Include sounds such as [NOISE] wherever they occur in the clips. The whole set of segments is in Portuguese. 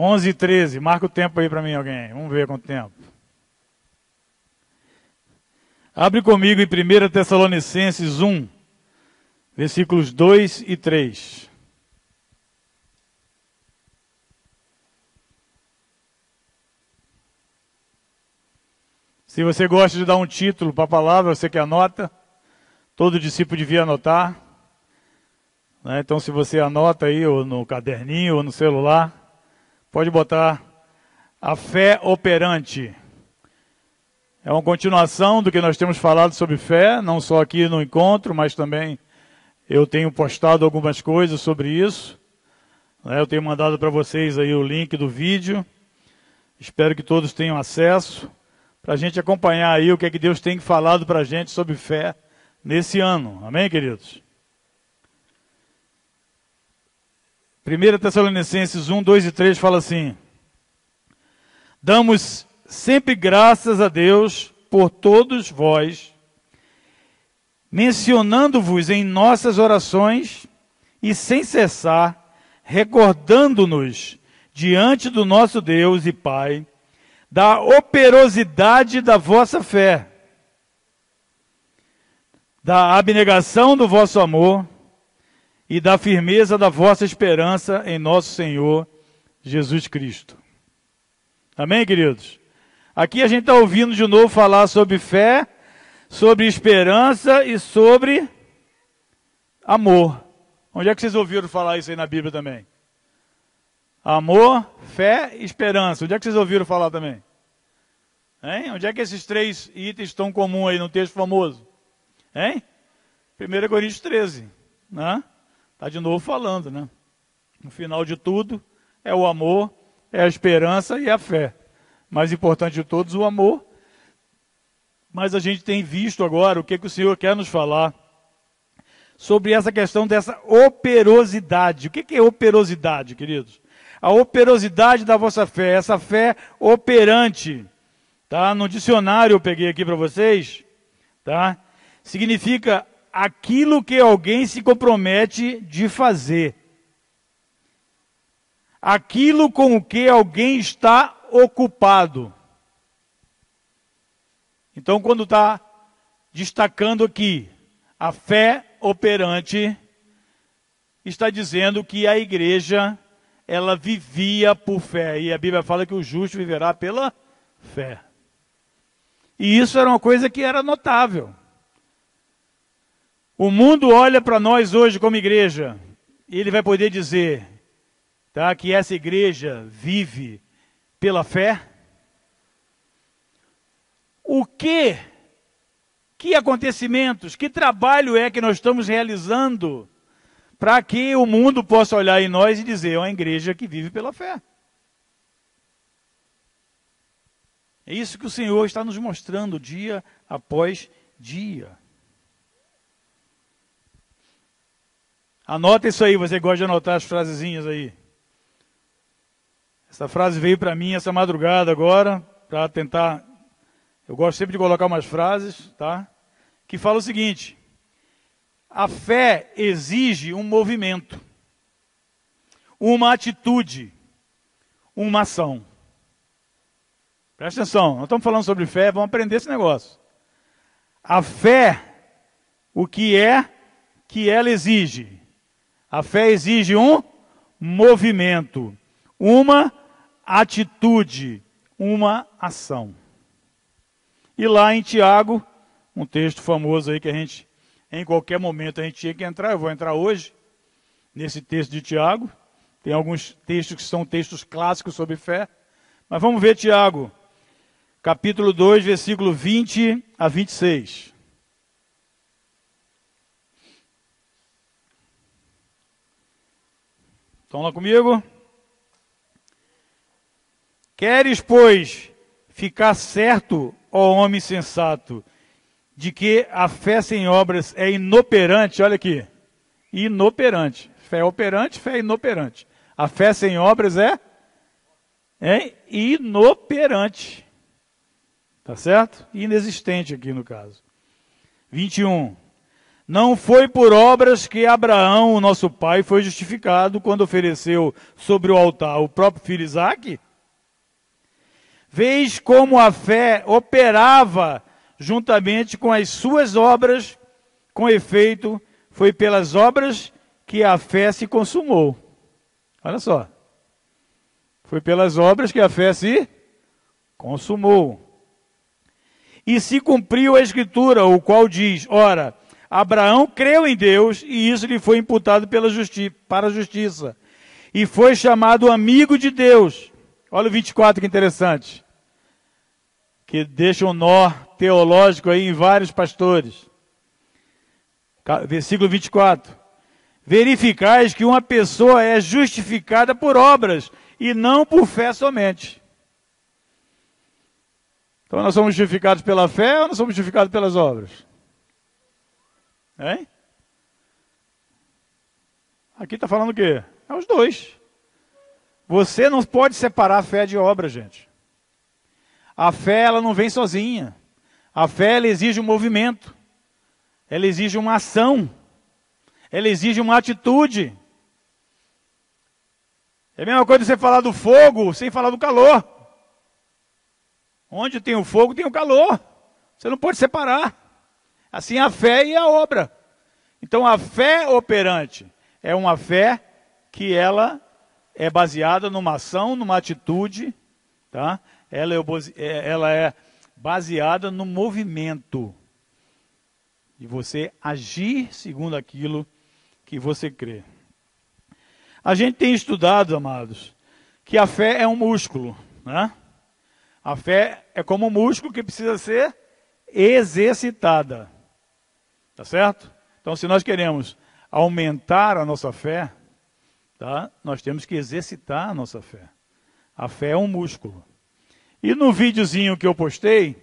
11 e 13. Marca o tempo aí para mim, alguém. Vamos ver quanto tempo. Abre comigo em 1 Tessalonicenses 1, versículos 2 e 3. Se você gosta de dar um título para a palavra, você que anota, todo discípulo devia anotar. Né? Então, se você anota aí, ou no caderninho, ou no celular, pode botar a fé operante. É uma continuação do que nós temos falado sobre fé, não só aqui no encontro, mas também eu tenho postado algumas coisas sobre isso. Né? Eu tenho mandado para vocês aí o link do vídeo. Espero que todos tenham acesso para a gente acompanhar aí o que é que Deus tem falado para a gente sobre fé nesse ano. Amém, queridos? 1 Tessalonicenses 1, 2 e 3 fala assim: Damos sempre graças a Deus por todos vós, mencionando-vos em nossas orações e sem cessar, recordando-nos diante do nosso Deus e Pai da operosidade da vossa fé, da abnegação do vosso amor e da firmeza da vossa esperança em nosso Senhor Jesus Cristo. Amém, queridos? Aqui a gente está ouvindo de novo falar sobre fé, sobre esperança e sobre amor. Onde é que vocês ouviram falar isso aí na Bíblia também? Amor, fé e esperança. Onde é que vocês ouviram falar também? Hein? Onde é que esses três itens estão comuns aí no texto famoso? Hein? 1 Coríntios 13. Né? Está de novo falando, né? No final de tudo, é o amor, é a esperança e a fé. Mais importante de todos, o amor. Mas a gente tem visto agora o que, que o Senhor quer nos falar sobre essa questão dessa operosidade. O que, que é operosidade, queridos? a operosidade da vossa fé, essa fé operante. Tá? No dicionário eu peguei aqui para vocês, tá? Significa aquilo que alguém se compromete de fazer. Aquilo com o que alguém está ocupado. Então, quando está destacando aqui a fé operante, está dizendo que a igreja ela vivia por fé. E a Bíblia fala que o justo viverá pela fé. E isso era uma coisa que era notável. O mundo olha para nós hoje como igreja, e ele vai poder dizer tá, que essa igreja vive pela fé. O que, que acontecimentos, que trabalho é que nós estamos realizando para que o mundo possa olhar em nós e dizer, é uma igreja que vive pela fé. É isso que o Senhor está nos mostrando dia após dia. Anota isso aí, você gosta de anotar as frasezinhas aí. Essa frase veio para mim essa madrugada agora, para tentar. Eu gosto sempre de colocar umas frases, tá? Que fala o seguinte: a fé exige um movimento, uma atitude, uma ação. Presta atenção, nós estamos falando sobre fé, vamos aprender esse negócio. A fé, o que é que ela exige? A fé exige um movimento, uma atitude, uma ação. E lá em Tiago, um texto famoso aí que a gente em qualquer momento a gente tinha que entrar, eu vou entrar hoje, nesse texto de Tiago. Tem alguns textos que são textos clássicos sobre fé. Mas vamos ver Tiago, capítulo 2, versículo 20 a 26. Estão lá comigo? Queres, pois, ficar certo, ó homem sensato, de que a fé sem obras é inoperante, olha aqui, inoperante. Fé operante, fé inoperante. A fé sem obras é, é inoperante. Tá certo? Inexistente aqui no caso. 21. Não foi por obras que Abraão, o nosso pai, foi justificado quando ofereceu sobre o altar o próprio filho Isaque? Vês como a fé operava juntamente com as suas obras, com efeito, foi pelas obras que a fé se consumou. Olha só. Foi pelas obras que a fé se consumou. E se cumpriu a escritura, o qual diz: Ora, Abraão creu em Deus e isso lhe foi imputado pela justi para a justiça. E foi chamado amigo de Deus. Olha o 24 que interessante. Que deixa um nó teológico aí em vários pastores. Versículo 24. Verificais que uma pessoa é justificada por obras e não por fé somente. Então nós somos justificados pela fé ou nós somos justificados pelas obras? Hein? Aqui está falando o quê? É os dois. Você não pode separar a fé de obra, gente. A fé, ela não vem sozinha. A fé, ela exige um movimento. Ela exige uma ação. Ela exige uma atitude. É a mesma coisa você falar do fogo sem falar do calor. Onde tem o fogo, tem o calor. Você não pode separar. Assim a fé e a obra. Então a fé operante é uma fé que ela é baseada numa ação, numa atitude, tá? Ela é, é, ela é baseada no movimento. E você agir segundo aquilo que você crê. A gente tem estudado, amados, que a fé é um músculo, né? A fé é como um músculo que precisa ser exercitada. Tá certo? Então, se nós queremos aumentar a nossa fé, tá? Nós temos que exercitar a nossa fé. A fé é um músculo. E no videozinho que eu postei,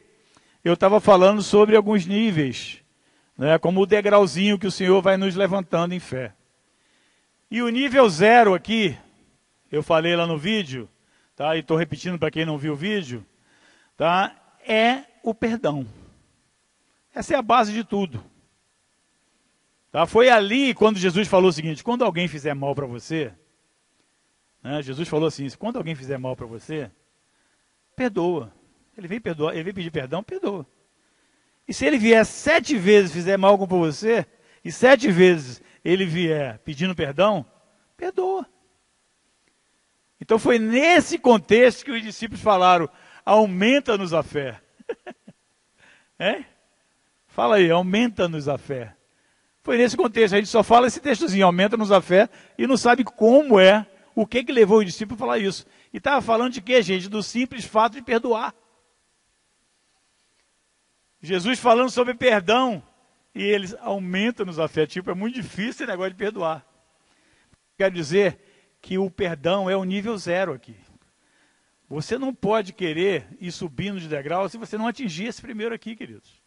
eu estava falando sobre alguns níveis, né, como o degrauzinho que o Senhor vai nos levantando em fé. E o nível zero aqui, eu falei lá no vídeo, tá? E estou repetindo para quem não viu o vídeo, tá? É o perdão. Essa é a base de tudo. Tá? Foi ali quando Jesus falou o seguinte: quando alguém fizer mal para você, né, Jesus falou assim: quando alguém fizer mal para você, perdoa. Ele vem perdoar, ele pedir perdão, perdoa. E se ele vier sete vezes fizer mal com você, e sete vezes ele vier pedindo perdão, perdoa. Então foi nesse contexto que os discípulos falaram: aumenta-nos a fé. [LAUGHS] é? Fala aí, aumenta-nos a fé. Foi nesse contexto, a gente só fala esse textozinho, aumenta-nos a fé, e não sabe como é, o que que levou o discípulo a falar isso. E estava falando de quê, gente? Do simples fato de perdoar. Jesus falando sobre perdão e eles aumentam-nos a fé. Tipo, é muito difícil esse negócio de perdoar. Quero dizer que o perdão é o nível zero aqui. Você não pode querer ir subindo de degrau se você não atingir esse primeiro aqui, queridos.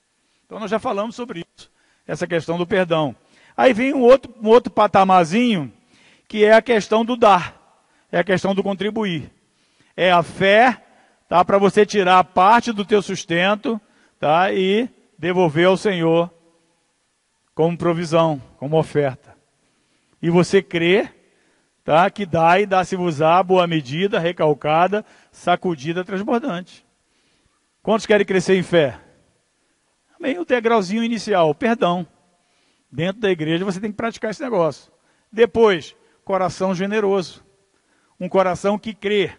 Então nós já falamos sobre isso, essa questão do perdão. Aí vem um outro, um outro patamarzinho, que é a questão do dar, é a questão do contribuir. É a fé, tá, para você tirar parte do teu sustento, tá, e devolver ao Senhor como provisão, como oferta. E você crê, tá? Que dá e dá-se-vos-á boa medida, recalcada, sacudida, transbordante. Quantos querem crescer em fé? Amém. O degrauzinho inicial, perdão. Dentro da igreja você tem que praticar esse negócio. Depois, coração generoso. Um coração que crê.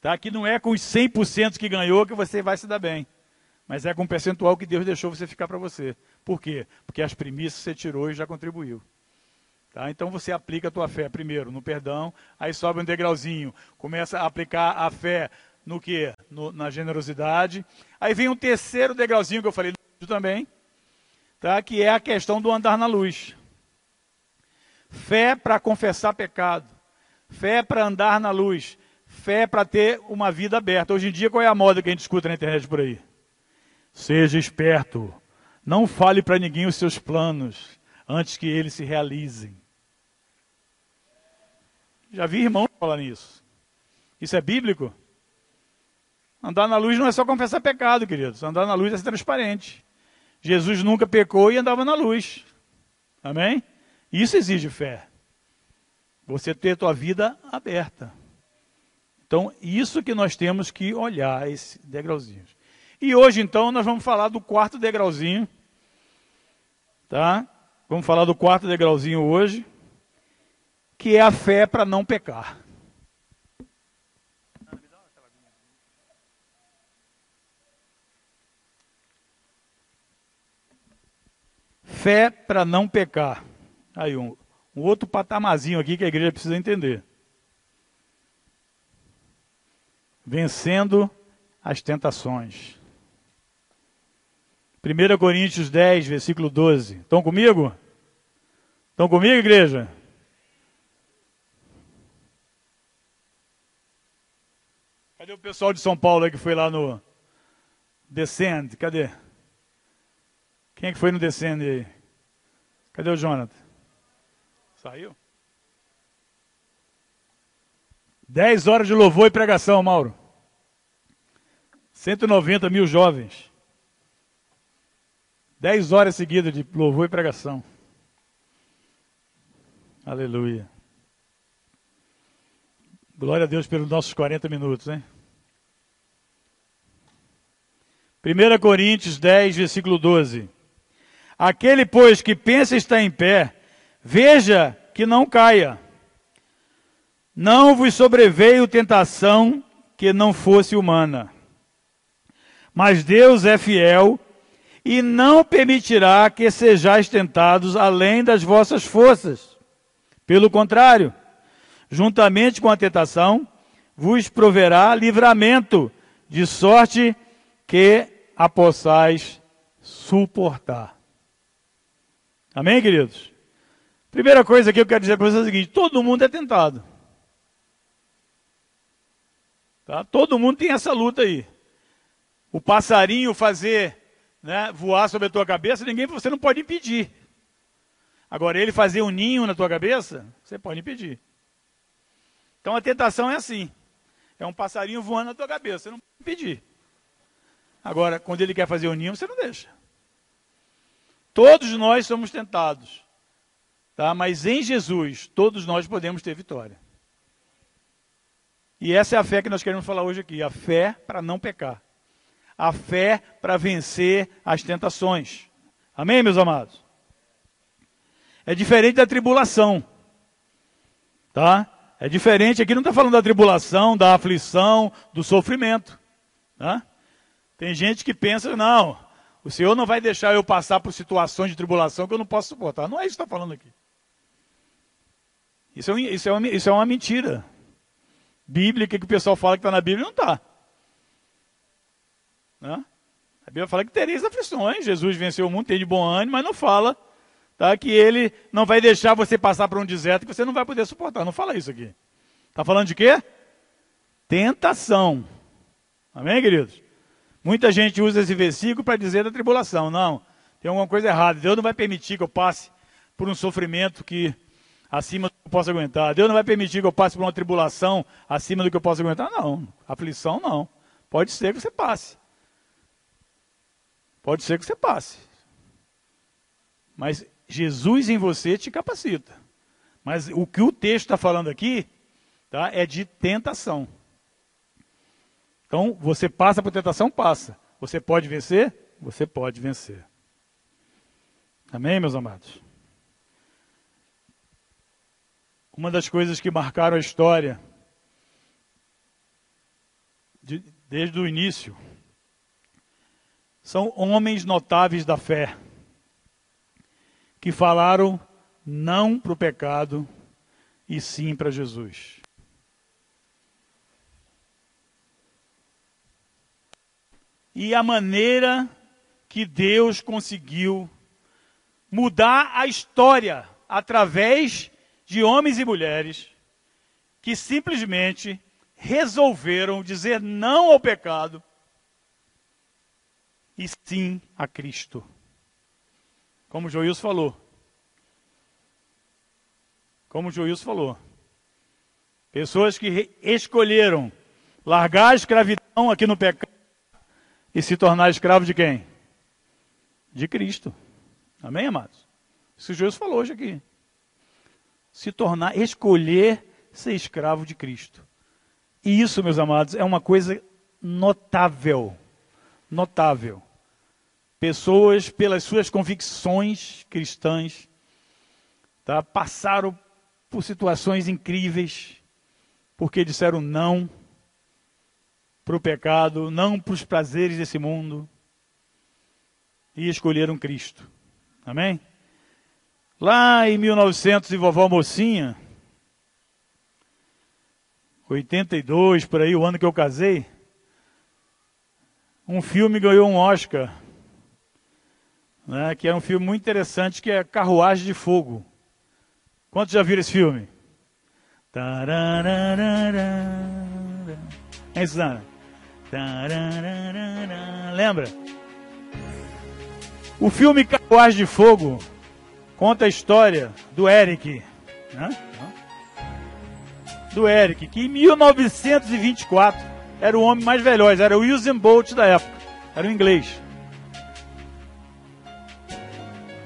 Tá? Que não é com os 100% que ganhou que você vai se dar bem. Mas é com o percentual que Deus deixou você ficar para você. Por quê? Porque as primícias você tirou e já contribuiu. Tá? Então você aplica a tua fé primeiro no perdão, aí sobe um degrauzinho, começa a aplicar a fé no que? na generosidade. Aí vem um terceiro degrauzinho que eu falei também, tá? que é a questão do andar na luz. Fé para confessar pecado, fé para andar na luz, fé para ter uma vida aberta. Hoje em dia, qual é a moda que a gente escuta na internet por aí? Seja esperto. Não fale para ninguém os seus planos antes que eles se realizem. Já vi irmãos falar nisso. Isso é bíblico? Andar na luz não é só confessar pecado, queridos. Andar na luz é ser transparente. Jesus nunca pecou e andava na luz. Amém? Isso exige fé. Você ter tua vida aberta. Então, isso que nós temos que olhar, esses degrauzinhos. E hoje, então, nós vamos falar do quarto degrauzinho. Tá? Vamos falar do quarto degrauzinho hoje, que é a fé para não pecar. Fé para não pecar. Aí, um, um outro patamazinho aqui que a igreja precisa entender. Vencendo as tentações. 1 Coríntios 10, versículo 12. Estão comigo? Estão comigo, igreja? Cadê o pessoal de São Paulo que foi lá no Descend? Cadê? Quem é que foi no Descend aí? Cadê o Jonathan? Saiu? Dez horas de louvor e pregação, Mauro. 190 mil jovens. Dez horas seguidas de louvor e pregação. Aleluia. Glória a Deus pelos nossos 40 minutos, hein? 1 Coríntios 10, versículo 12. Aquele, pois, que pensa estar em pé, veja que não caia. Não vos sobreveio tentação que não fosse humana. Mas Deus é fiel e não permitirá que sejais tentados além das vossas forças. Pelo contrário, juntamente com a tentação, vos proverá livramento, de sorte que a possais suportar. Amém, queridos? Primeira coisa que eu quero dizer para vocês é o seguinte: todo mundo é tentado. Tá? Todo mundo tem essa luta aí. O passarinho fazer né, voar sobre a tua cabeça, ninguém, você não pode impedir. Agora, ele fazer um ninho na tua cabeça, você pode impedir. Então a tentação é assim: é um passarinho voando na tua cabeça, você não pode impedir. Agora, quando ele quer fazer o um ninho, você não deixa. Todos nós somos tentados, tá? mas em Jesus, todos nós podemos ter vitória. E essa é a fé que nós queremos falar hoje aqui: a fé para não pecar a fé para vencer as tentações. Amém, meus amados? É diferente da tribulação. Tá? É diferente, aqui não está falando da tribulação, da aflição, do sofrimento. Tá? Tem gente que pensa, não, o Senhor não vai deixar eu passar por situações de tribulação que eu não posso suportar. Não é isso que está falando aqui. Isso é, isso, é uma, isso é uma mentira. Bíblica que o pessoal fala que está na Bíblia não está. Né? A Bíblia fala que tereis aflições. Jesus venceu o mundo, tem de bom ânimo, mas não fala tá, que ele não vai deixar você passar por um deserto que você não vai poder suportar. Não fala isso aqui. Está falando de quê? Tentação. Amém, queridos? Muita gente usa esse versículo para dizer da tribulação. Não, tem alguma coisa errada. Deus não vai permitir que eu passe por um sofrimento que acima do que eu posso aguentar. Deus não vai permitir que eu passe por uma tribulação acima do que eu posso aguentar. Não, aflição não. Pode ser que você passe. Pode ser que você passe. Mas Jesus em você te capacita. Mas o que o texto está falando aqui tá, é de tentação. Então, você passa por tentação? Passa. Você pode vencer? Você pode vencer. Amém, meus amados? Uma das coisas que marcaram a história, de, desde o início, são homens notáveis da fé, que falaram não para o pecado e sim para Jesus. E a maneira que Deus conseguiu mudar a história através de homens e mulheres que simplesmente resolveram dizer não ao pecado e sim a Cristo. Como Joilson falou. Como Joilson falou. Pessoas que escolheram largar a escravidão aqui no pecado e se tornar escravo de quem? De Cristo. Amém, amados? Isso que Jesus falou hoje aqui. Se tornar, escolher ser escravo de Cristo. E isso, meus amados, é uma coisa notável. Notável. Pessoas, pelas suas convicções cristãs, tá, passaram por situações incríveis, porque disseram não para o pecado, não para os prazeres desse mundo, e escolheram Cristo. Amém? Lá em 1900, e vovó Mocinha, 82, por aí, o ano que eu casei, um filme ganhou um Oscar, né, que é um filme muito interessante, que é Carruagem de Fogo. Quantos já viram esse filme? Hein, Suzana? Lembra? O filme Carruagem de Fogo conta a história do Eric, né? do Eric, que em 1924 era o homem mais veloz, era o Usain Bolt da época, era o inglês.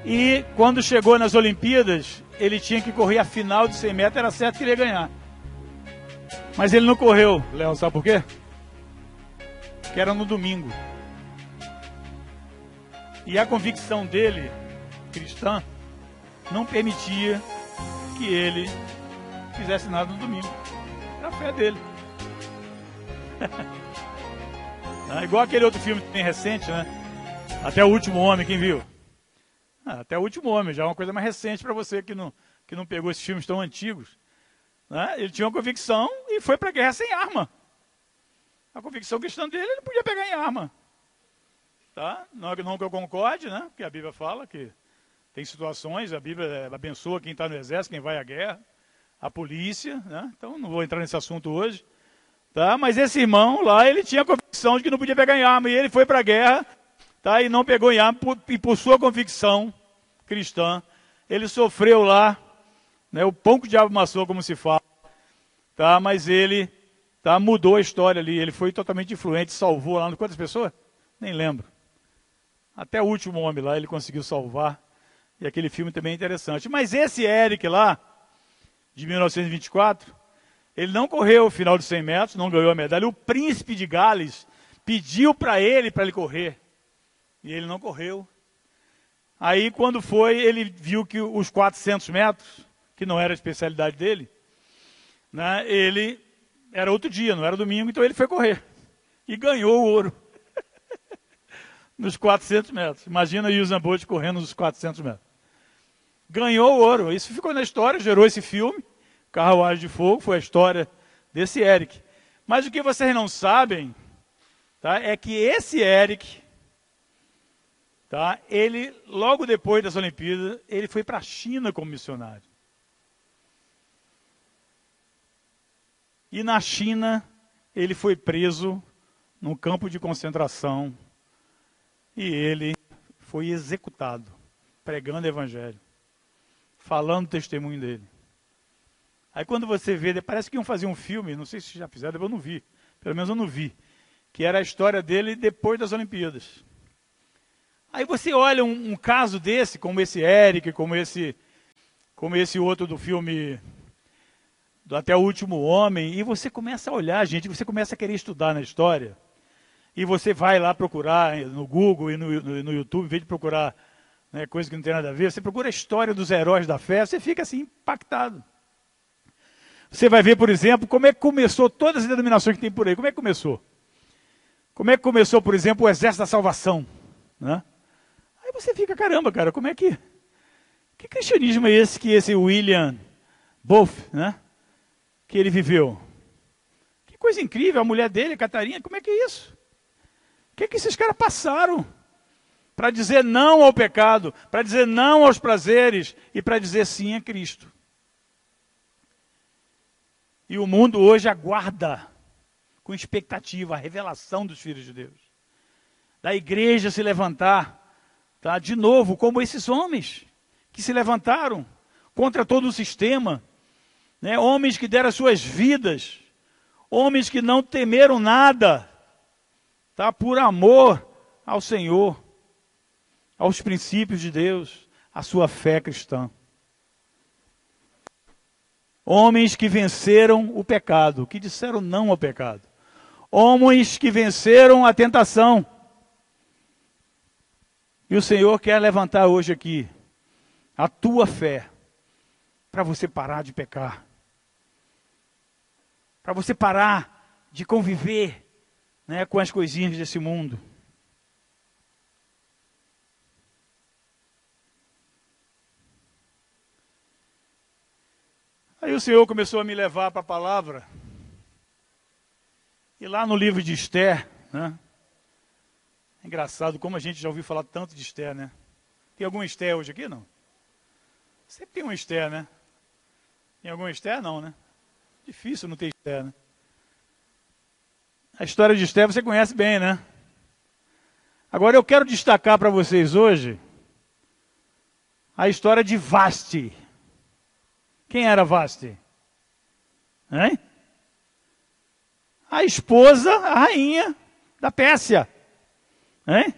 E quando chegou nas Olimpíadas, ele tinha que correr a final de 100 metros, era certo que ele ia ganhar. Mas ele não correu, Léo, sabe por quê? Que era no domingo. E a convicção dele, cristã, não permitia que ele fizesse nada no domingo. Era a fé dele. [LAUGHS] ah, igual aquele outro filme que tem recente, né? Até o último homem, quem viu? Ah, até o último homem, já é uma coisa mais recente para você que não, que não pegou esses filmes tão antigos. Né? Ele tinha uma convicção e foi para a guerra sem arma. A convicção cristã dele, ele não podia pegar em arma. Tá? Não, não que eu concorde, né? Porque a Bíblia fala que tem situações, a Bíblia abençoa quem está no exército, quem vai à guerra, a polícia, né? Então não vou entrar nesse assunto hoje. Tá? Mas esse irmão lá, ele tinha a convicção de que não podia pegar em arma, e ele foi para a guerra, tá? E não pegou em arma, por, e por sua convicção cristã, ele sofreu lá, né? O pão que o diabo amassou, como se fala, tá? Mas ele, tá? Mudou a história ali, ele foi totalmente influente, salvou lá, quantas pessoas? Nem lembro. Até o último homem lá ele conseguiu salvar. E aquele filme também é interessante. Mas esse Eric lá, de 1924, ele não correu o final de 100 metros, não ganhou a medalha. O príncipe de Gales pediu para ele para ele correr. E ele não correu. Aí, quando foi, ele viu que os 400 metros, que não era a especialidade dele, né, ele era outro dia, não era domingo, então ele foi correr. E ganhou o ouro [LAUGHS] nos 400 metros. Imagina o Usain Bolt correndo nos 400 metros. Ganhou o ouro. Isso ficou na história, gerou esse filme. Carruagem de Fogo foi a história desse Eric. Mas o que vocês não sabem tá, é que esse Eric, tá, ele, logo depois das Olimpíadas, ele foi para a China como missionário. E na China, ele foi preso num campo de concentração e ele foi executado, pregando o evangelho, falando o testemunho dele. Aí quando você vê, parece que iam fazer um filme, não sei se já fizeram, eu não vi, pelo menos eu não vi, que era a história dele depois das Olimpíadas. Aí você olha um, um caso desse, como esse Eric, como esse, como esse outro do filme do Até o Último Homem, e você começa a olhar, gente, você começa a querer estudar na história e você vai lá procurar no Google e no, no, no YouTube, em vez de procurar né, coisa que não tem nada a ver, você procura a história dos heróis da fé, você fica assim impactado. Você vai ver, por exemplo, como é que começou todas as denominações que tem por aí. Como é que começou? Como é que começou, por exemplo, o Exército da Salvação? Né? Aí você fica, caramba, cara, como é que. Que cristianismo é esse que esse William Boff, né? Que ele viveu? Que coisa incrível, a mulher dele, Catarina, como é que é isso? que, que esses caras passaram para dizer não ao pecado, para dizer não aos prazeres e para dizer sim a Cristo? E o mundo hoje aguarda com expectativa a revelação dos filhos de Deus. Da igreja se levantar, tá? De novo, como esses homens que se levantaram contra todo o sistema, né? Homens que deram suas vidas, homens que não temeram nada, tá? por amor ao Senhor, aos princípios de Deus, a sua fé cristã. Homens que venceram o pecado, que disseram não ao pecado. Homens que venceram a tentação. E o Senhor quer levantar hoje aqui a tua fé para você parar de pecar. Para você parar de conviver né, com as coisinhas desse mundo. Aí o Senhor começou a me levar para a palavra. E lá no livro de Esther, né? É engraçado como a gente já ouviu falar tanto de Esther, né? Tem algum Esther hoje aqui, não? Sempre tem um Esther, né? Tem algum Esther, não, né? Difícil não ter Esther, né? A história de Esther você conhece bem, né? Agora eu quero destacar para vocês hoje a história de Vaste. Quem era Vaste? Hein? A esposa, a rainha da Pérsia. Hein?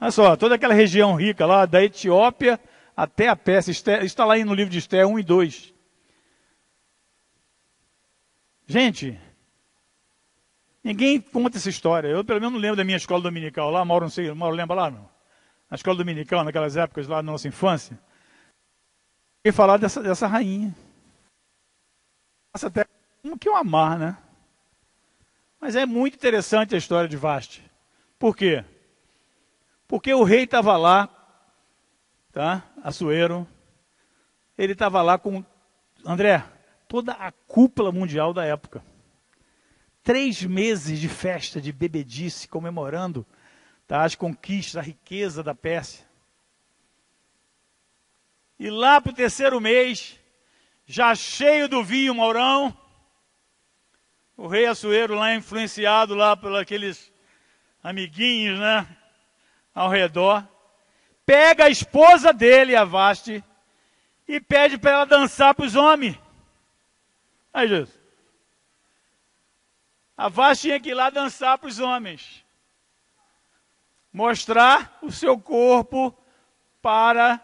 Olha só, toda aquela região rica lá, da Etiópia até a Pérsia, está lá no livro de Esther 1 e 2. Gente, ninguém conta essa história. Eu pelo menos não lembro da minha escola dominical lá, Mauro não sei, Mauro lembra lá, não? Na escola dominical, naquelas épocas lá na nossa infância e falar dessa, dessa rainha. Passa até como que eu amar, né? Mas é muito interessante a história de Vaste. Por quê? Porque o rei estava lá, tá? Açoeiro. Ele estava lá com, André, toda a cúpula mundial da época. Três meses de festa, de bebedice, comemorando tá? as conquistas, a riqueza da Pérsia. E lá para o terceiro mês, já cheio do vinho, Maurão, o rei Açoeiro lá influenciado lá por aqueles amiguinhos, né? Ao redor, pega a esposa dele, a Vaste, e pede para ela dançar para os homens. Aí, Jesus. A Vaste tinha que ir lá dançar para os homens. Mostrar o seu corpo para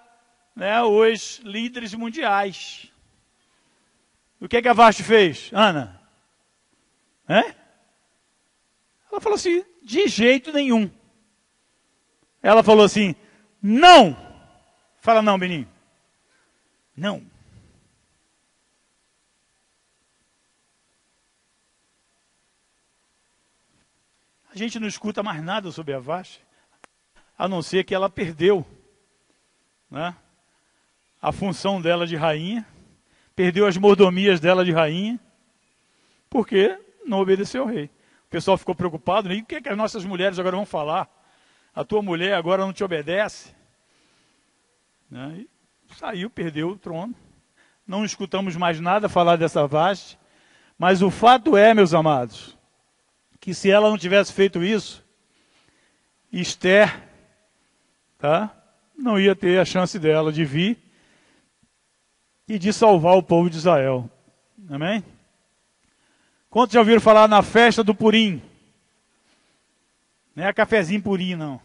né, os líderes mundiais. O que, é que a Vasti fez, Ana? É? Ela falou assim: de jeito nenhum. Ela falou assim: não. Fala não, Beninho. Não. A gente não escuta mais nada sobre a Vasti, a não ser que ela perdeu, né? a função dela de rainha, perdeu as mordomias dela de rainha, porque não obedeceu ao rei. O pessoal ficou preocupado, e o que, é que as nossas mulheres agora vão falar? A tua mulher agora não te obedece? Né? Saiu, perdeu o trono. Não escutamos mais nada falar dessa vaste, mas o fato é, meus amados, que se ela não tivesse feito isso, Esther tá, não ia ter a chance dela de vir e de salvar o povo de Israel. Amém? Quantos já ouviram falar na festa do Purim? Não é cafezinho purim, não.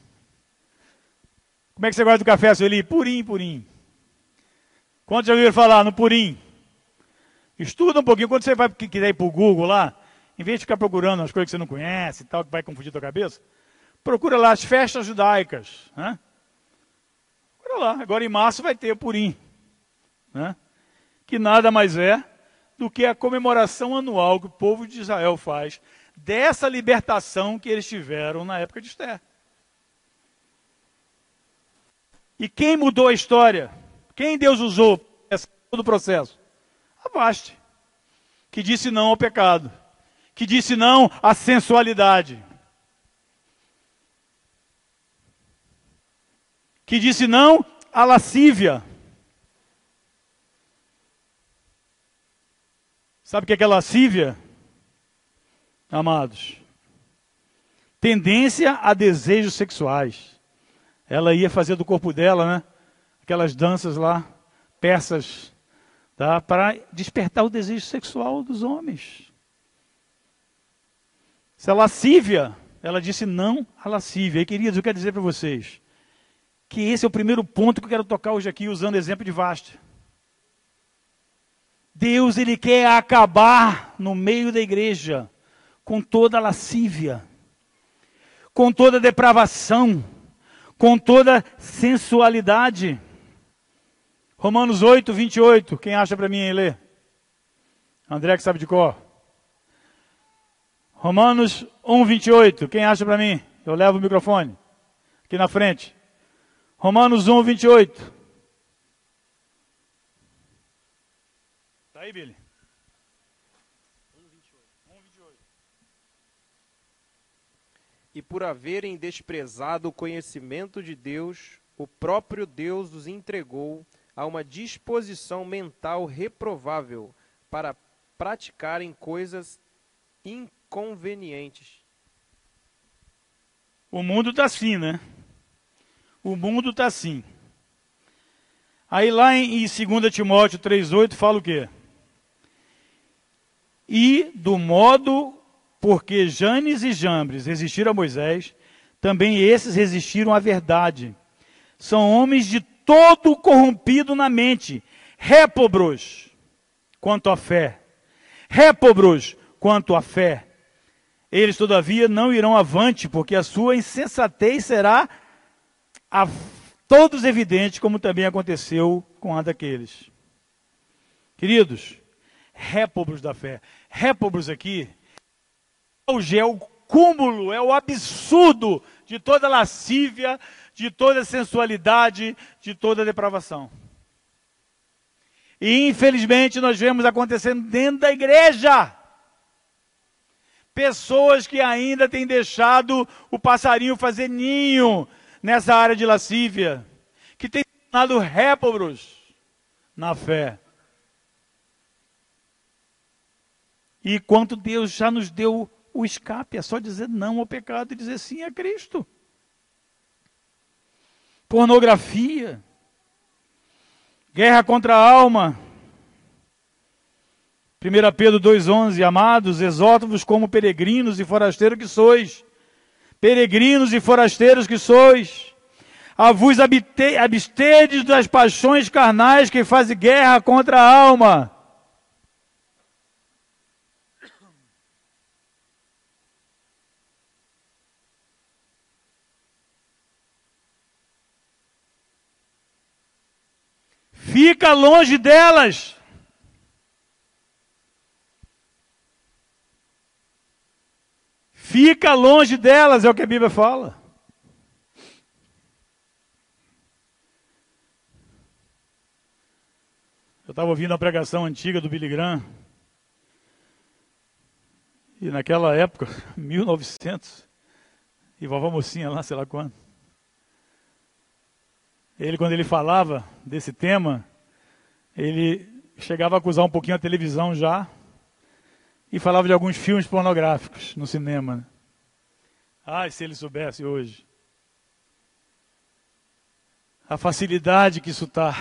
Como é que você gosta do café, Sueli? Purim, purim. Quantos já ouviram falar no purim? Estuda um pouquinho. Quando você vai quiser ir para o Google lá, em vez de ficar procurando as coisas que você não conhece e tal, que vai confundir tua cabeça, procura lá as festas judaicas. Né? Procura lá. Agora em março vai ter purim. Né? que nada mais é do que a comemoração anual que o povo de Israel faz dessa libertação que eles tiveram na época de Esther. E quem mudou a história? Quem Deus usou nesse todo o processo? Abaste, que disse não ao pecado, que disse não à sensualidade, que disse não à lascívia, Sabe o que é aquela lascívia? Amados. Tendência a desejos sexuais. Ela ia fazer do corpo dela, né? Aquelas danças lá, persas, tá? para despertar o desejo sexual dos homens. Se a lascívia, ela disse não à lascívia. E queridos, eu quero dizer para vocês que esse é o primeiro ponto que eu quero tocar hoje aqui, usando o exemplo de Vasta. Deus, Ele quer acabar no meio da igreja com toda a lascívia, com toda a depravação, com toda sensualidade. Romanos 8, 28. Quem acha para mim ler? André que sabe de cor. Romanos 1, 28. Quem acha para mim? Eu levo o microfone. Aqui na frente. Romanos 1, 28. Tá aí, Billy? E por haverem desprezado o conhecimento de Deus, o próprio Deus os entregou a uma disposição mental reprovável para praticarem coisas inconvenientes. O mundo está assim, né? O mundo está assim. Aí lá em 2 Timóteo 3,8 fala o quê? E do modo porque Janes e Jambres resistiram a Moisés, também esses resistiram à verdade. São homens de todo corrompido na mente, répobros quanto à fé. Répobros quanto à fé. Eles, todavia, não irão avante, porque a sua insensatez será a todos evidente, como também aconteceu com a daqueles. Queridos, répobros da fé. Répobros aqui é o cúmulo, é o absurdo de toda lascívia, de toda sensualidade, de toda depravação. E infelizmente nós vemos acontecendo dentro da igreja. Pessoas que ainda têm deixado o passarinho fazer ninho nessa área de lascívia, que têm tornado répobros na fé. E quanto Deus já nos deu o escape, é só dizer não ao pecado e dizer sim a Cristo pornografia, guerra contra a alma. 1 Pedro 2,11: Amados, exorto-vos como peregrinos e forasteiros que sois, peregrinos e forasteiros que sois, a vos abstedes das paixões carnais que fazem guerra contra a alma. Fica longe delas. Fica longe delas, é o que a Bíblia fala. Eu estava ouvindo a pregação antiga do Billy Graham. E naquela época, [LAUGHS] 1900, e vovó mocinha lá, sei lá quando. Ele, quando ele falava desse tema, ele chegava a acusar um pouquinho a televisão já e falava de alguns filmes pornográficos no cinema. Né? Ai, se ele soubesse hoje. A facilidade que isso está.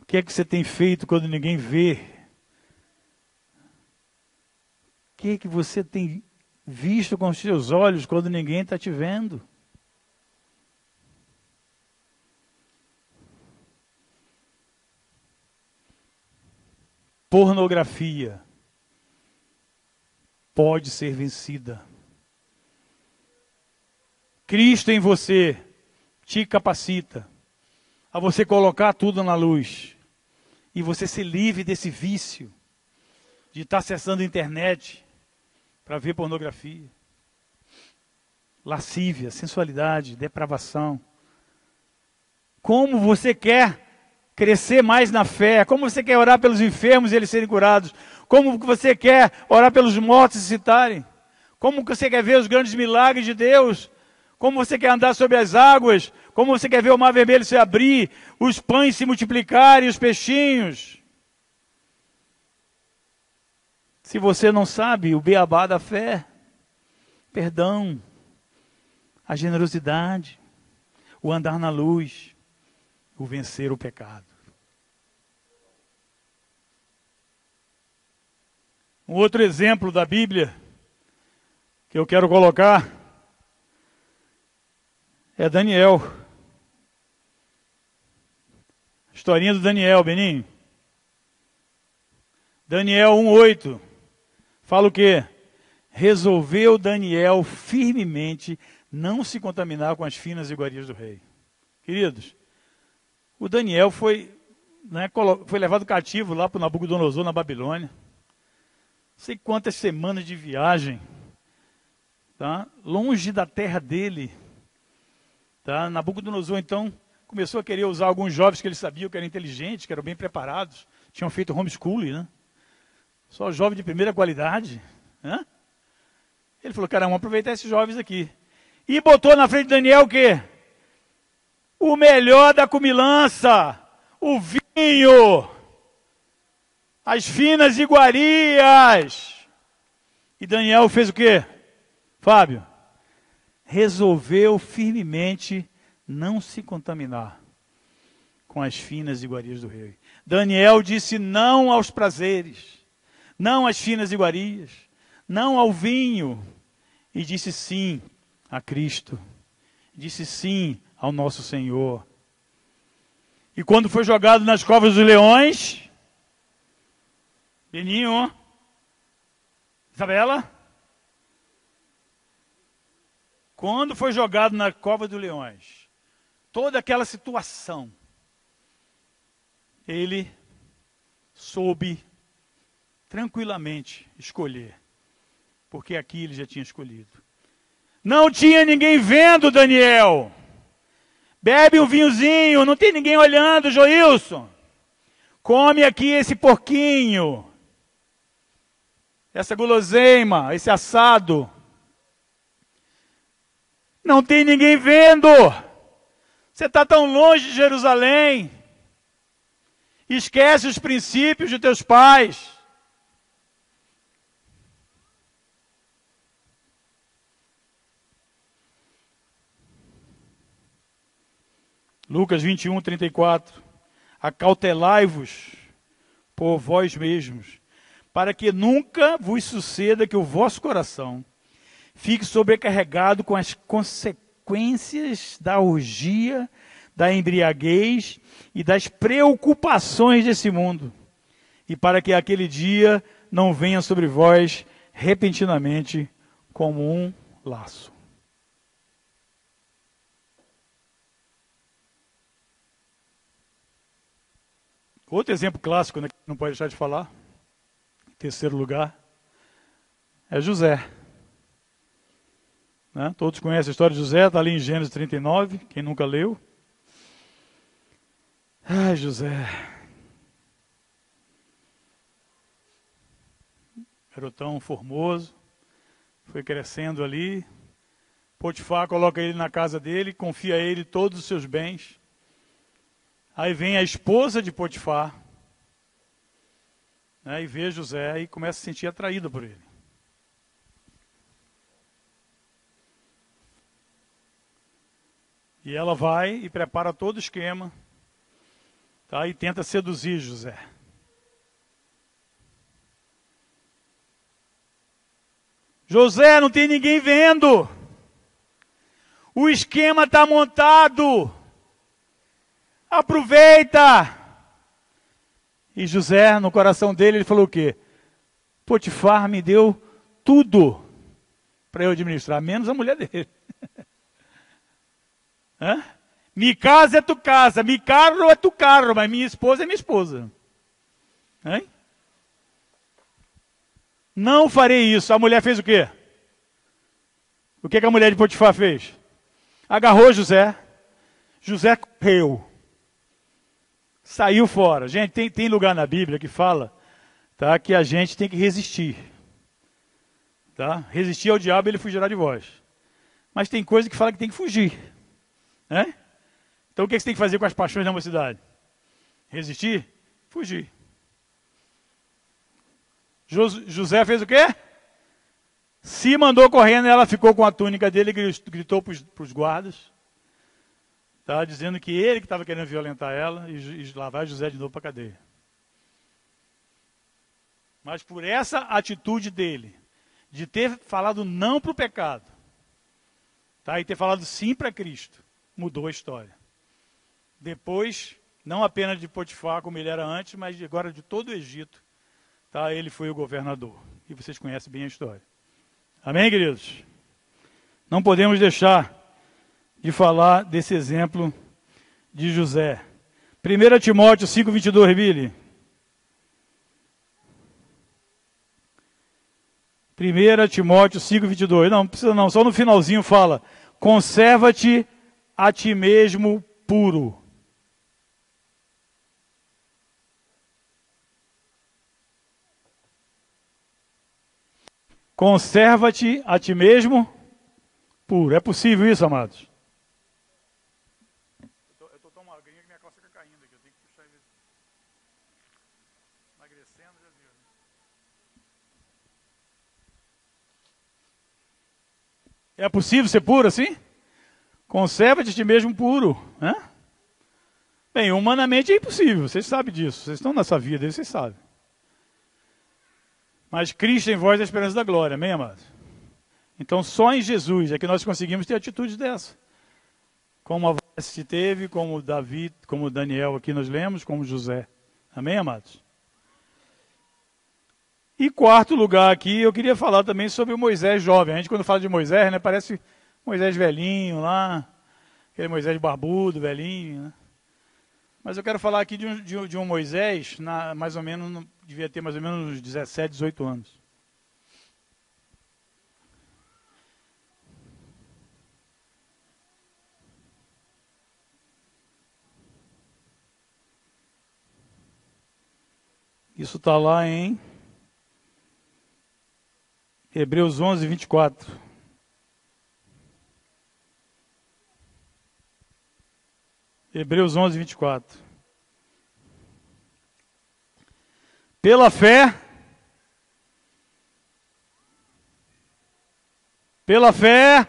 O que é que você tem feito quando ninguém vê? O que é que você tem visto com os seus olhos quando ninguém está te vendo? Pornografia pode ser vencida. Cristo em você te capacita a você colocar tudo na luz e você ser livre desse vício de estar acessando a internet para ver pornografia, lascívia, sensualidade, depravação. Como você quer crescer mais na fé, como você quer orar pelos enfermos e eles serem curados, como você quer orar pelos mortos e citarem, como você quer ver os grandes milagres de Deus, como você quer andar sobre as águas, como você quer ver o mar vermelho se abrir, os pães se multiplicarem, os peixinhos. Se você não sabe o beabá da fé, perdão, a generosidade, o andar na luz, o vencer o pecado. Um outro exemplo da Bíblia que eu quero colocar é Daniel. Historinha do Daniel, Beninho. Daniel 1,8. Fala o quê? Resolveu Daniel firmemente não se contaminar com as finas iguarias do rei. Queridos, o Daniel foi, né, foi levado cativo lá para Nabucodonosor, na Babilônia. Sei quantas semanas de viagem, tá? longe da terra dele. Tá? Nabucodonosor, então, começou a querer usar alguns jovens que ele sabia que eram inteligentes, que eram bem preparados, tinham feito homeschooling, né? Só jovem de primeira qualidade. Né? Ele falou, cara, vamos aproveitar esses jovens aqui. E botou na frente de Daniel o quê? O melhor da cumilança, o vinho, as finas iguarias. E Daniel fez o quê? Fábio, resolveu firmemente não se contaminar com as finas iguarias do rei. Daniel disse não aos prazeres, não às finas iguarias, não ao vinho, e disse sim a Cristo. Disse sim ao nosso Senhor. E quando foi jogado nas covas dos leões, Beninho, Isabela, quando foi jogado na cova dos leões, toda aquela situação, ele soube tranquilamente escolher, porque aqui ele já tinha escolhido. Não tinha ninguém vendo Daniel. Bebe um vinhozinho, não tem ninguém olhando, Joilson. Come aqui esse porquinho. Essa guloseima, esse assado. Não tem ninguém vendo. Você está tão longe de Jerusalém. Esquece os princípios de teus pais. Lucas 21, 34. Acautelai-vos por vós mesmos, para que nunca vos suceda que o vosso coração fique sobrecarregado com as consequências da orgia, da embriaguez e das preocupações desse mundo, e para que aquele dia não venha sobre vós repentinamente como um laço. Outro exemplo clássico, né, que não pode deixar de falar, em terceiro lugar, é José. Né? Todos conhecem a história de José, está ali em Gênesis 39, quem nunca leu. Ai, José. Garotão formoso, foi crescendo ali. Potifar coloca ele na casa dele, confia a ele todos os seus bens. Aí vem a esposa de Potifar, né, e vê José e começa a se sentir atraída por ele. E ela vai e prepara todo o esquema, tá, e tenta seduzir José. José, não tem ninguém vendo. O esquema está montado. Aproveita! E José, no coração dele, ele falou o quê? Potifar me deu tudo para eu administrar, menos a mulher dele. [LAUGHS] Mi casa é tu casa, mi carro é tu carro, mas minha esposa é minha esposa. Hein? Não farei isso. A mulher fez o quê? O que, que a mulher de Potifar fez? Agarrou José. José correu saiu fora. Gente, tem, tem lugar na Bíblia que fala tá, que a gente tem que resistir. Tá? Resistir ao diabo ele fugirá de vós. Mas tem coisa que fala que tem que fugir. Né? Então o que você tem que fazer com as paixões da mocidade? Resistir? Fugir. José fez o quê? Se mandou correndo, ela ficou com a túnica dele e gritou para os guardas. Dizendo que ele que estava querendo violentar ela e, e José de novo para a cadeia. Mas por essa atitude dele, de ter falado não para o pecado, tá? e ter falado sim para Cristo, mudou a história. Depois, não apenas de Potifar, como ele era antes, mas agora de todo o Egito, tá? ele foi o governador. E vocês conhecem bem a história. Amém, queridos? Não podemos deixar de falar desse exemplo de José. 1 Timóteo 5,22, Billy. 1 Timóteo 5,22. Não, não precisa não, só no finalzinho fala: conserva-te a ti mesmo puro. Conserva-te a ti mesmo puro. É possível isso, amados? Eu estou tão magrinho que minha calça fica caindo aqui. Eu tenho que puxar ele. Emagrecendo, já viu. Né? É possível ser puro assim? Conserva-te a ti mesmo puro. Né? Bem, humanamente é impossível. Vocês sabem disso. Vocês estão nessa vida, vocês sabem. Mas Cristo em vós é a esperança da glória, amém, amados? Então só em Jesus é que nós conseguimos ter atitudes dessa. Como a Veste teve, como Davi, como Daniel aqui nós lemos, como José. Amém, amados? E quarto lugar aqui, eu queria falar também sobre o Moisés jovem. A gente quando fala de Moisés, né, parece Moisés velhinho lá, aquele Moisés barbudo, velhinho, né? Mas eu quero falar aqui de um, de de um Moisés, na, mais ou menos, devia ter mais ou menos uns 17, 18 anos. Isso está lá em Hebreus 11, 24. Hebreus 11, 24. Pela fé, pela fé,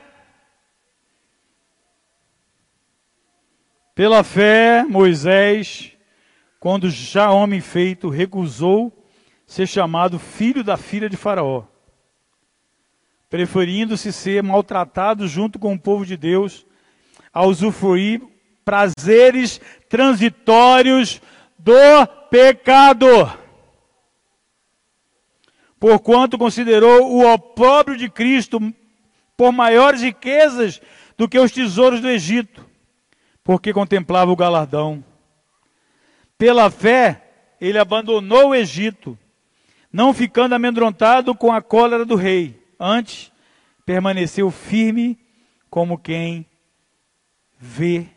pela fé, Moisés, quando já homem feito, recusou ser chamado filho da filha de Faraó, preferindo-se ser maltratado junto com o povo de Deus, a usufruir prazeres transitórios do pecado. Porquanto considerou o opróbrio de Cristo por maiores riquezas do que os tesouros do Egito, porque contemplava o galardão. Pela fé, ele abandonou o Egito, não ficando amedrontado com a cólera do rei. Antes, permaneceu firme como quem vê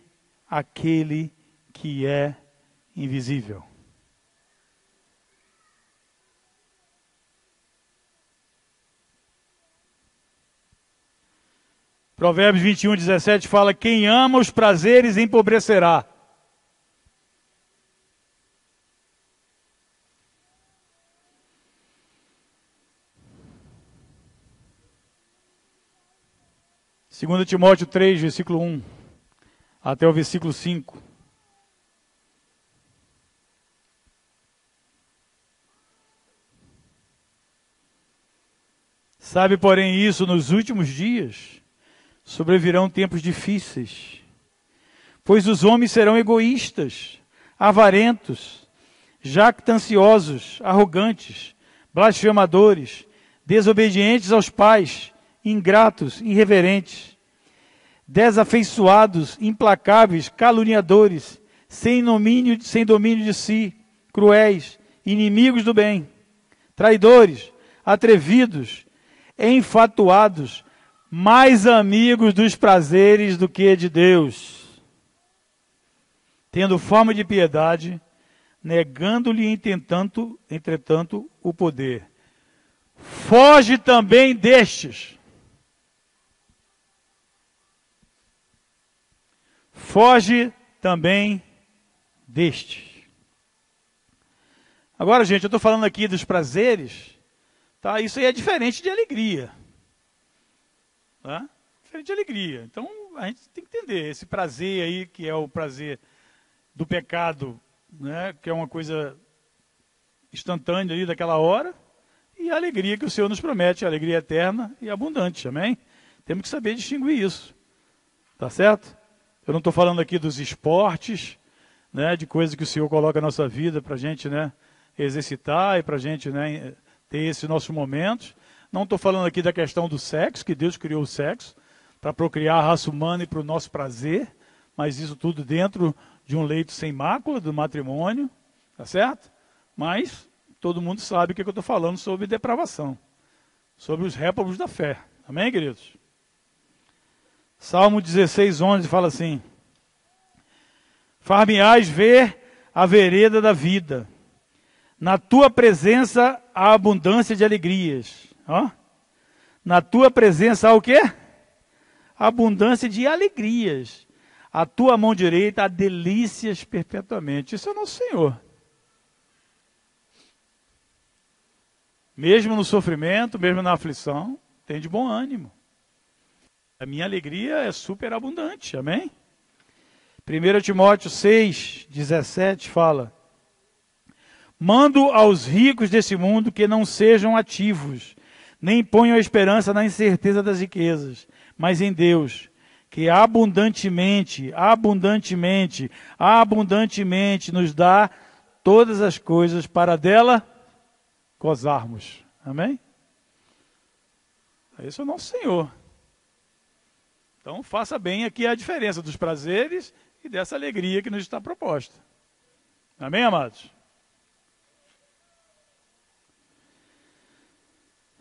aquele que é invisível. Provérbios 21, 17 fala: Quem ama os prazeres empobrecerá. Segundo Timóteo 3, versículo 1 até o versículo 5. Sabe, porém, isso nos últimos dias sobrevirão tempos difíceis, pois os homens serão egoístas, avarentos, jactanciosos, arrogantes, blasfemadores, desobedientes aos pais, ingratos, irreverentes desafeiçoados, implacáveis, caluniadores, sem domínio, sem domínio de si, cruéis, inimigos do bem, traidores, atrevidos, enfatuados, mais amigos dos prazeres do que de Deus, tendo forma de piedade, negando-lhe entretanto, entretanto o poder. Foge também destes foge também deste. Agora, gente, eu estou falando aqui dos prazeres, tá? Isso aí é diferente de alegria. Tá? Diferente de alegria. Então, a gente tem que entender esse prazer aí, que é o prazer do pecado, né? que é uma coisa instantânea ali daquela hora, e a alegria que o Senhor nos promete, a alegria eterna e abundante, amém? Temos que saber distinguir isso. Tá certo? Eu não estou falando aqui dos esportes, né, de coisas que o Senhor coloca na nossa vida para a gente né, exercitar e para a gente né, ter esses nossos momentos. Não estou falando aqui da questão do sexo, que Deus criou o sexo para procriar a raça humana e para o nosso prazer, mas isso tudo dentro de um leito sem mácula do matrimônio, tá certo? Mas todo mundo sabe o que, eu estou falando sobre depravação, sobre os réprobos da fé. Amém, queridos? Salmo 16, 11 fala assim: Far-me-ás ver a vereda da vida, na tua presença há abundância de alegrias. Ó. Na tua presença há o quê? Abundância de alegrias. A tua mão direita há delícias perpetuamente. Isso é nosso Senhor. Mesmo no sofrimento, mesmo na aflição, tem de bom ânimo. A minha alegria é super abundante, amém? 1 Timóteo 6, 17 fala: Mando aos ricos desse mundo que não sejam ativos, nem ponham a esperança na incerteza das riquezas, mas em Deus, que abundantemente, abundantemente, abundantemente nos dá todas as coisas para dela gozarmos. Amém? Esse é o nosso Senhor. Então faça bem aqui a diferença dos prazeres e dessa alegria que nos está proposta. Amém, amados?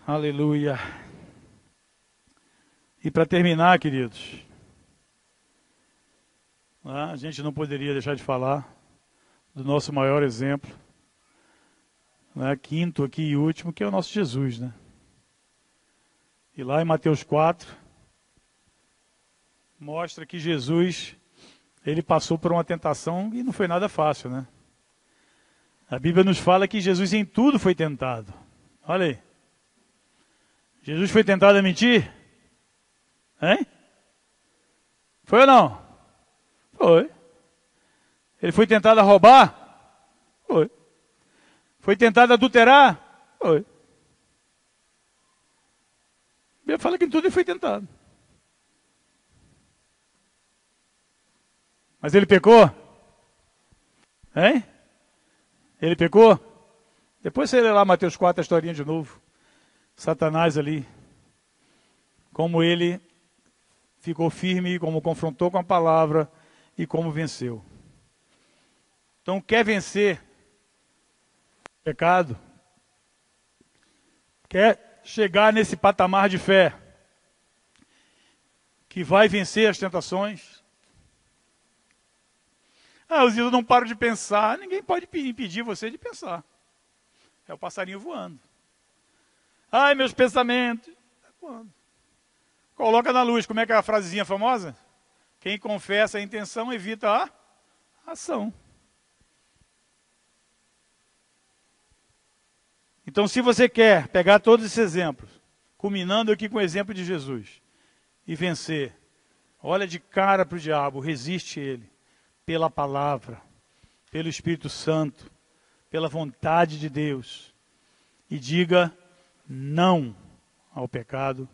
Aleluia. E para terminar, queridos, né, a gente não poderia deixar de falar do nosso maior exemplo, né, quinto aqui e último, que é o nosso Jesus, né? E lá em Mateus 4, mostra que Jesus, ele passou por uma tentação e não foi nada fácil, né? A Bíblia nos fala que Jesus em tudo foi tentado. Olha aí. Jesus foi tentado a mentir? Hein? Foi ou não? Foi. Ele foi tentado a roubar? Foi. Foi tentado a adulterar? Foi. A Bíblia fala que em tudo ele foi tentado. Mas ele pecou? Hein? Ele pecou? Depois você lê lá Mateus 4, a historinha de novo. Satanás ali, como ele ficou firme, como confrontou com a palavra e como venceu. Então, quer vencer o pecado? Quer chegar nesse patamar de fé que vai vencer as tentações? Ah, os não param de pensar. Ninguém pode impedir você de pensar. É o passarinho voando. Ai, meus pensamentos. Quando? Coloca na luz, como é que é a frasezinha famosa? Quem confessa a intenção evita a ação. Então, se você quer pegar todos esses exemplos, culminando aqui com o exemplo de Jesus, e vencer, olha de cara para o diabo, resiste ele, pela palavra, pelo Espírito Santo, pela vontade de Deus, e diga não ao pecado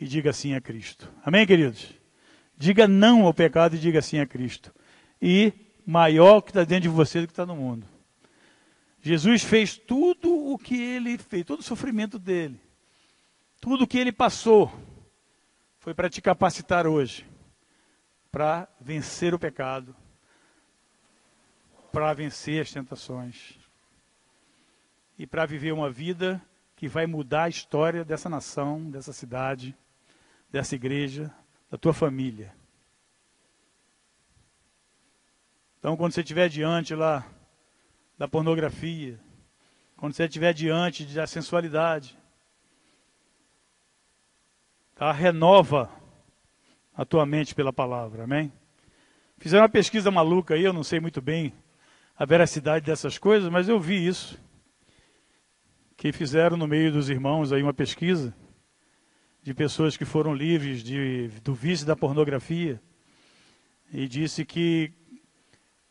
e diga sim a Cristo. Amém, queridos? Diga não ao pecado e diga sim a Cristo. E maior que está dentro de você do que está no mundo. Jesus fez tudo o que ele fez, todo o sofrimento dele, tudo o que ele passou, foi para te capacitar hoje, para vencer o pecado, para vencer as tentações e para viver uma vida que vai mudar a história dessa nação, dessa cidade, dessa igreja, da tua família. Então, quando você estiver diante lá da pornografia, quando você estiver diante da sensualidade, tá? renova a tua mente pela palavra, amém? Fizeram uma pesquisa maluca aí, eu não sei muito bem a veracidade dessas coisas, mas eu vi isso que fizeram no meio dos irmãos aí uma pesquisa de pessoas que foram livres de, do vício da pornografia e disse que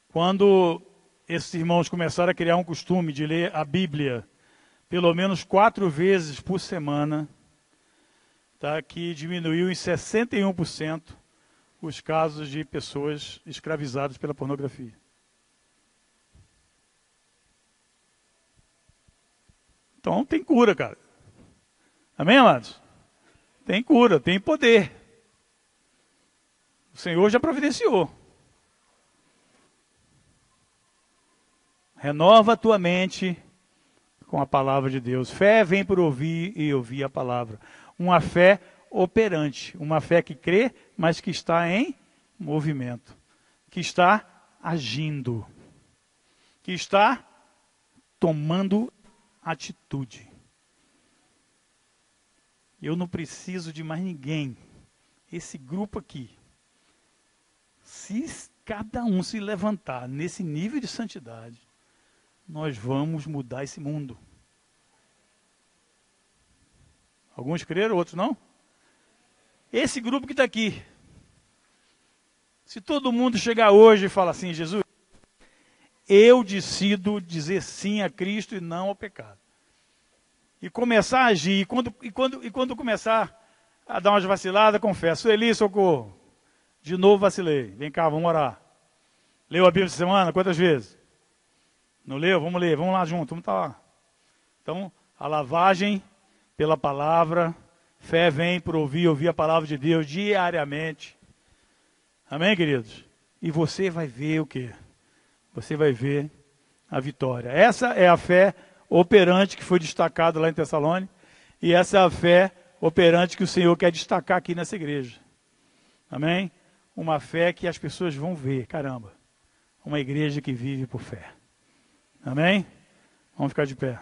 quando esses irmãos começaram a criar um costume de ler a Bíblia pelo menos quatro vezes por semana, tá, que diminuiu em 61% os casos de pessoas escravizadas pela pornografia. Então tem cura, cara. Amém, amados? Tem cura, tem poder. O Senhor já providenciou. Renova a tua mente com a palavra de Deus. Fé vem por ouvir e ouvir a palavra. Uma fé operante, uma fé que crê, mas que está em movimento, que está agindo, que está tomando atitude. Eu não preciso de mais ninguém. Esse grupo aqui, se cada um se levantar nesse nível de santidade, nós vamos mudar esse mundo. Alguns creram, outros não? Esse grupo que está aqui. Se todo mundo chegar hoje e falar assim, Jesus, eu decido dizer sim a Cristo e não ao pecado. E começar a agir, e quando, e quando, e quando começar a dar umas vaciladas, confesso, Eli, socorro, de novo vacilei, vem cá, vamos orar. Leu a Bíblia essa semana, quantas vezes? Não leu? Vamos ler, vamos lá junto, vamos estar tá lá. Então, a lavagem pela palavra, fé vem por ouvir, ouvir a palavra de Deus diariamente. Amém, queridos? E você vai ver o que? Você vai ver a vitória. Essa é a fé operante que foi destacada lá em Tessalônica, e essa é a fé operante que o Senhor quer destacar aqui nessa igreja. Amém? Uma fé que as pessoas vão ver, caramba. Uma igreja que vive por fé. Amém? Vamos ficar de pé.